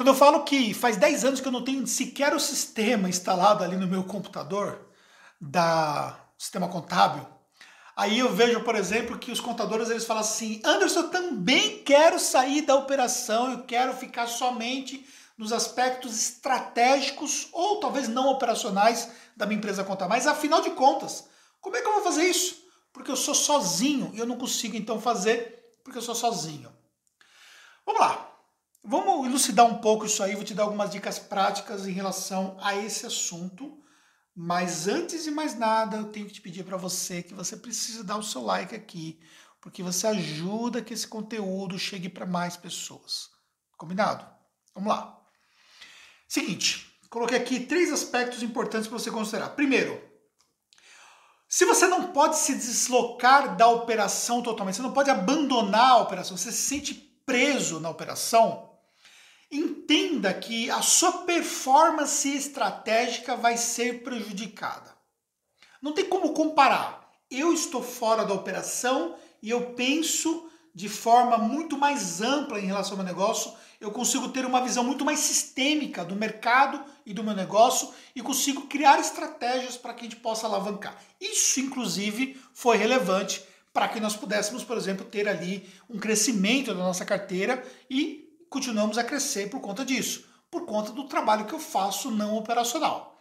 Quando eu falo que faz 10 anos que eu não tenho sequer o sistema instalado ali no meu computador, da sistema contábil, aí eu vejo, por exemplo, que os contadores eles falam assim: Anderson, eu também quero sair da operação, eu quero ficar somente nos aspectos estratégicos ou talvez não operacionais da minha empresa contábil. Mas afinal de contas, como é que eu vou fazer isso? Porque eu sou sozinho e eu não consigo então fazer porque eu sou sozinho. Vamos lá. Vamos elucidar um pouco isso aí, vou te dar algumas dicas práticas em relação a esse assunto. Mas antes de mais nada, eu tenho que te pedir para você que você precisa dar o seu like aqui, porque você ajuda que esse conteúdo chegue para mais pessoas. Combinado? Vamos lá. Seguinte, coloquei aqui três aspectos importantes para você considerar. Primeiro, se você não pode se deslocar da operação totalmente, você não pode abandonar a operação, você se sente preso na operação, entenda que a sua performance estratégica vai ser prejudicada. Não tem como comparar. Eu estou fora da operação e eu penso de forma muito mais ampla em relação ao meu negócio, eu consigo ter uma visão muito mais sistêmica do mercado e do meu negócio e consigo criar estratégias para que a gente possa alavancar. Isso, inclusive, foi relevante para que nós pudéssemos, por exemplo, ter ali um crescimento da nossa carteira e continuamos a crescer por conta disso, por conta do trabalho que eu faço não operacional.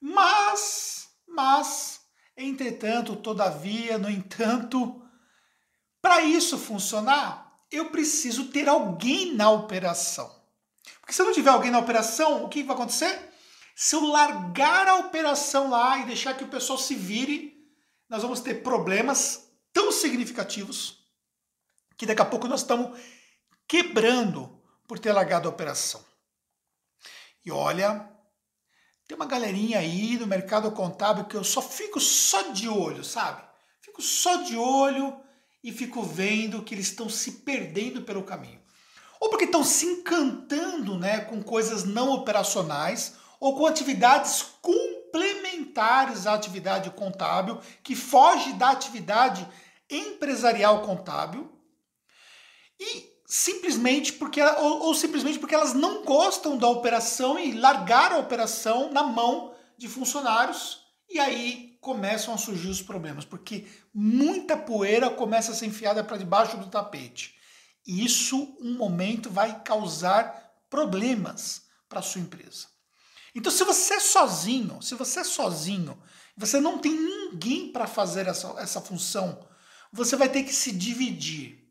Mas, mas, entretanto, todavia, no entanto, para isso funcionar, eu preciso ter alguém na operação. Porque se eu não tiver alguém na operação, o que vai acontecer? Se eu largar a operação lá e deixar que o pessoal se vire, nós vamos ter problemas tão significativos que daqui a pouco nós estamos quebrando por ter largado a operação. E olha, tem uma galerinha aí no mercado contábil que eu só fico só de olho, sabe? Fico só de olho e fico vendo que eles estão se perdendo pelo caminho. Ou porque estão se encantando né, com coisas não operacionais ou com atividades complementares à atividade contábil, que foge da atividade empresarial contábil. E simplesmente porque ou, ou, simplesmente porque elas não gostam da operação e largaram a operação na mão de funcionários e aí começam a surgir os problemas, porque muita poeira começa a ser enfiada para debaixo do tapete. E isso um momento vai causar problemas para sua empresa. Então, se você é sozinho, se você é sozinho, você não tem ninguém para fazer essa, essa função, você vai ter que se dividir.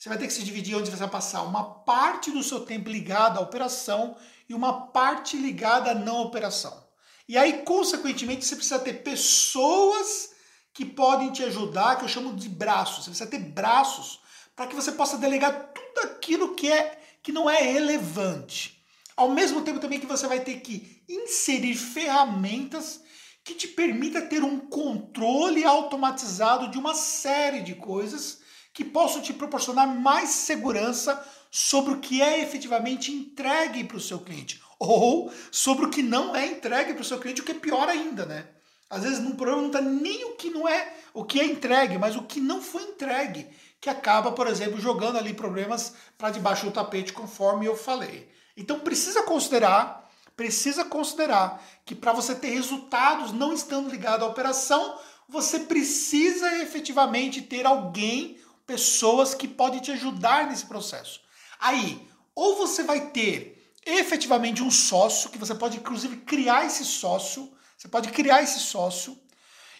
Você vai ter que se dividir onde você vai passar uma parte do seu tempo ligada à operação e uma parte ligada à não operação. E aí, consequentemente, você precisa ter pessoas que podem te ajudar, que eu chamo de braços. Você precisa ter braços para que você possa delegar tudo aquilo que é que não é relevante. Ao mesmo tempo também que você vai ter que inserir ferramentas que te permita ter um controle automatizado de uma série de coisas que possam te proporcionar mais segurança sobre o que é efetivamente entregue para o seu cliente ou sobre o que não é entregue para o seu cliente, o que é pior ainda, né? Às vezes no problema não está nem o que não é, o que é entregue, mas o que não foi entregue, que acaba, por exemplo, jogando ali problemas para debaixo do tapete, conforme eu falei. Então precisa considerar, precisa considerar que para você ter resultados não estando ligado à operação, você precisa efetivamente ter alguém pessoas que podem te ajudar nesse processo. Aí, ou você vai ter efetivamente um sócio, que você pode inclusive criar esse sócio, você pode criar esse sócio,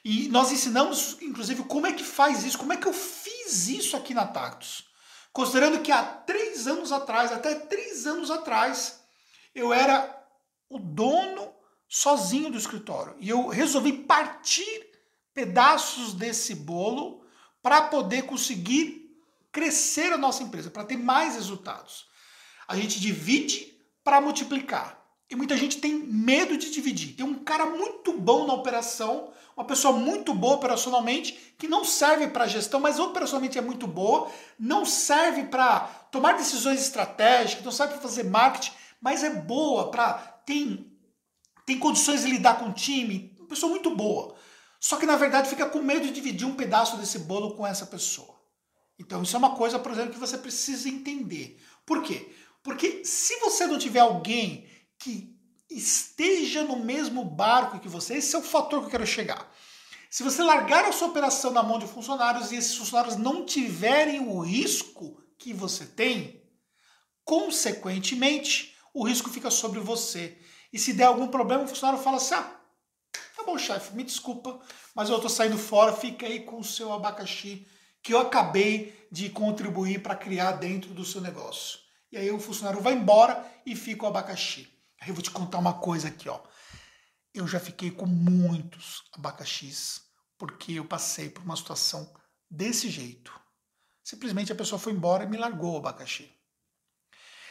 e nós ensinamos inclusive como é que faz isso, como é que eu fiz isso aqui na Tactus. Considerando que há três anos atrás, até três anos atrás, eu era o dono sozinho do escritório. E eu resolvi partir pedaços desse bolo para poder conseguir crescer a nossa empresa, para ter mais resultados. A gente divide para multiplicar. E muita gente tem medo de dividir. Tem um cara muito bom na operação, uma pessoa muito boa operacionalmente, que não serve para gestão, mas operacionalmente é muito boa, não serve para tomar decisões estratégicas, não serve para fazer marketing, mas é boa para tem tem condições de lidar com o time, uma pessoa muito boa. Só que na verdade fica com medo de dividir um pedaço desse bolo com essa pessoa. Então isso é uma coisa, por exemplo, que você precisa entender. Por quê? Porque se você não tiver alguém que esteja no mesmo barco que você, esse é o fator que eu quero chegar. Se você largar a sua operação na mão de funcionários e esses funcionários não tiverem o risco que você tem, consequentemente, o risco fica sobre você. E se der algum problema, o funcionário fala assim: ah, tá bom, chefe, me desculpa, mas eu tô saindo fora, fica aí com o seu abacaxi que eu acabei de contribuir para criar dentro do seu negócio. E aí o funcionário vai embora e fica o abacaxi. Aí eu vou te contar uma coisa aqui, ó. Eu já fiquei com muitos abacaxis porque eu passei por uma situação desse jeito. Simplesmente a pessoa foi embora e me largou o abacaxi.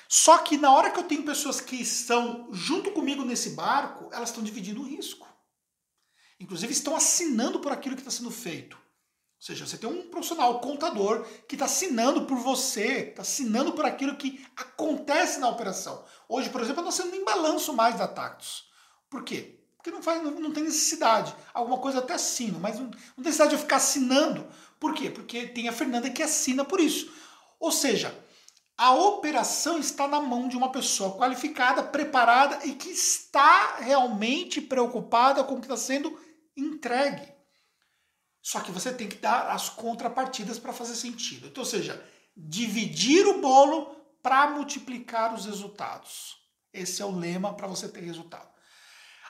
Só que na hora que eu tenho pessoas que estão junto comigo nesse barco, elas estão dividindo o risco. Inclusive estão assinando por aquilo que está sendo feito. Ou seja, você tem um profissional contador que está assinando por você, está assinando por aquilo que acontece na operação. Hoje, por exemplo, eu não assino nem balanço mais da Tactus. Por quê? Porque não, faz, não, não tem necessidade. Alguma coisa até assino, mas não, não tem necessidade de eu ficar assinando. Por quê? Porque tem a Fernanda que assina por isso. Ou seja, a operação está na mão de uma pessoa qualificada, preparada e que está realmente preocupada com o que está sendo entregue. Só que você tem que dar as contrapartidas para fazer sentido. Então, ou seja, dividir o bolo para multiplicar os resultados. Esse é o lema para você ter resultado.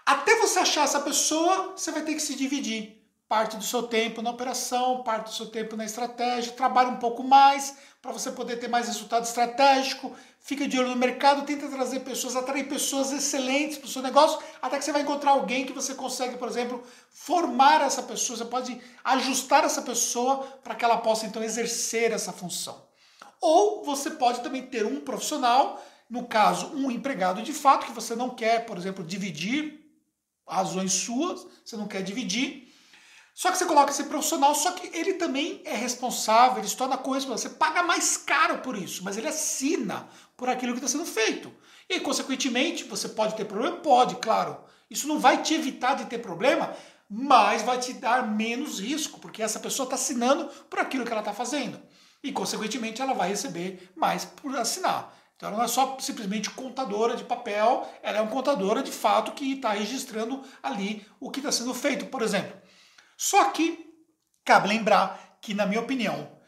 Até você achar essa pessoa, você vai ter que se dividir. Parte do seu tempo na operação, parte do seu tempo na estratégia, trabalha um pouco mais para você poder ter mais resultado estratégico, fica de olho no mercado, tenta trazer pessoas, atrair pessoas excelentes para o seu negócio, até que você vai encontrar alguém que você consegue, por exemplo, formar essa pessoa, você pode ajustar essa pessoa para que ela possa então exercer essa função. Ou você pode também ter um profissional, no caso, um empregado de fato, que você não quer, por exemplo, dividir razões suas, você não quer dividir, só que você coloca esse profissional, só que ele também é responsável, ele se torna corresponsável. Você paga mais caro por isso, mas ele assina por aquilo que está sendo feito. E, consequentemente, você pode ter problema? Pode, claro. Isso não vai te evitar de ter problema, mas vai te dar menos risco, porque essa pessoa está assinando por aquilo que ela está fazendo. E, consequentemente, ela vai receber mais por assinar. Então ela não é só simplesmente contadora de papel, ela é uma contadora de fato que está registrando ali o que está sendo feito, por exemplo. Só que cabe lembrar que, na minha opinião,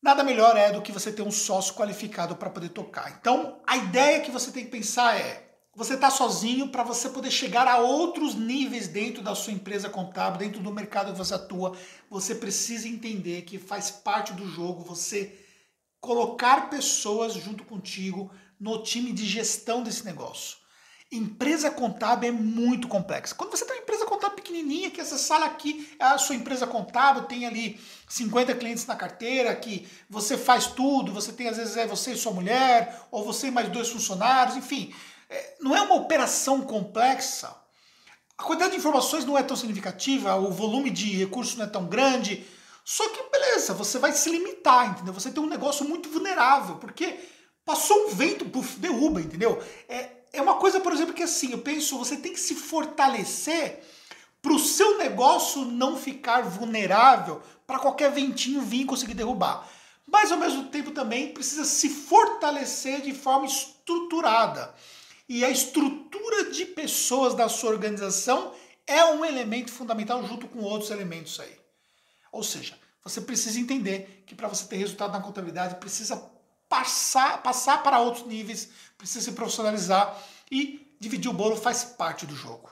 nada melhor é do que você ter um sócio qualificado para poder tocar. Então, a ideia que você tem que pensar é: você está sozinho para você poder chegar a outros níveis dentro da sua empresa contábil, dentro do mercado que você atua. Você precisa entender que faz parte do jogo você colocar pessoas junto contigo no time de gestão desse negócio. Empresa contábil é muito complexa. Quando você tem uma empresa contábil pequenininha, que essa sala aqui é a sua empresa contábil, tem ali 50 clientes na carteira, que você faz tudo, você tem às vezes é você e sua mulher, ou você e mais dois funcionários, enfim. É, não é uma operação complexa. A quantidade de informações não é tão significativa, o volume de recursos não é tão grande. Só que, beleza, você vai se limitar, entendeu? Você tem um negócio muito vulnerável, porque passou um vento, puf, derruba, entendeu? É, é uma coisa, por exemplo, que assim, eu penso, você tem que se fortalecer para o seu negócio não ficar vulnerável para qualquer ventinho vir e conseguir derrubar. Mas ao mesmo tempo também precisa se fortalecer de forma estruturada. E a estrutura de pessoas da sua organização é um elemento fundamental junto com outros elementos aí. Ou seja, você precisa entender que para você ter resultado na contabilidade precisa passar, passar para outros níveis, precisa se profissionalizar e dividir o bolo faz parte do jogo.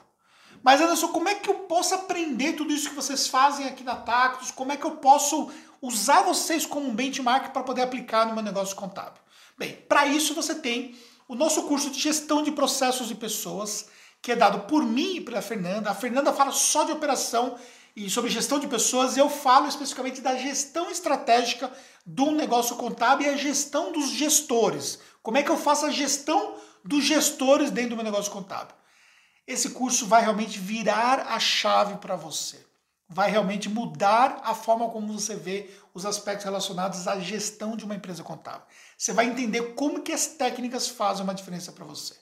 Mas Anderson, como é que eu posso aprender tudo isso que vocês fazem aqui na Tactus? Como é que eu posso usar vocês como um benchmark para poder aplicar no meu negócio contábil? Bem, para isso você tem o nosso curso de gestão de processos de pessoas, que é dado por mim e pela Fernanda. A Fernanda fala só de operação e sobre gestão de pessoas, eu falo especificamente da gestão estratégica do negócio contábil e a gestão dos gestores. Como é que eu faço a gestão dos gestores dentro do meu negócio contábil? Esse curso vai realmente virar a chave para você. Vai realmente mudar a forma como você vê os aspectos relacionados à gestão de uma empresa contábil. Você vai entender como que as técnicas fazem uma diferença para você.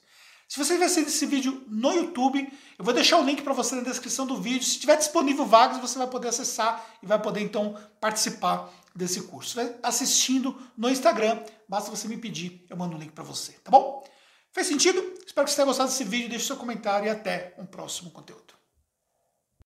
Se você estiver assistindo esse vídeo no YouTube, eu vou deixar o link para você na descrição do vídeo. Se tiver disponível vagas, você vai poder acessar e vai poder então participar desse curso. Vai assistindo no Instagram, basta você me pedir, eu mando um link para você, tá bom? Fez sentido? Espero que você tenha gostado desse vídeo, deixe seu comentário e até um próximo conteúdo.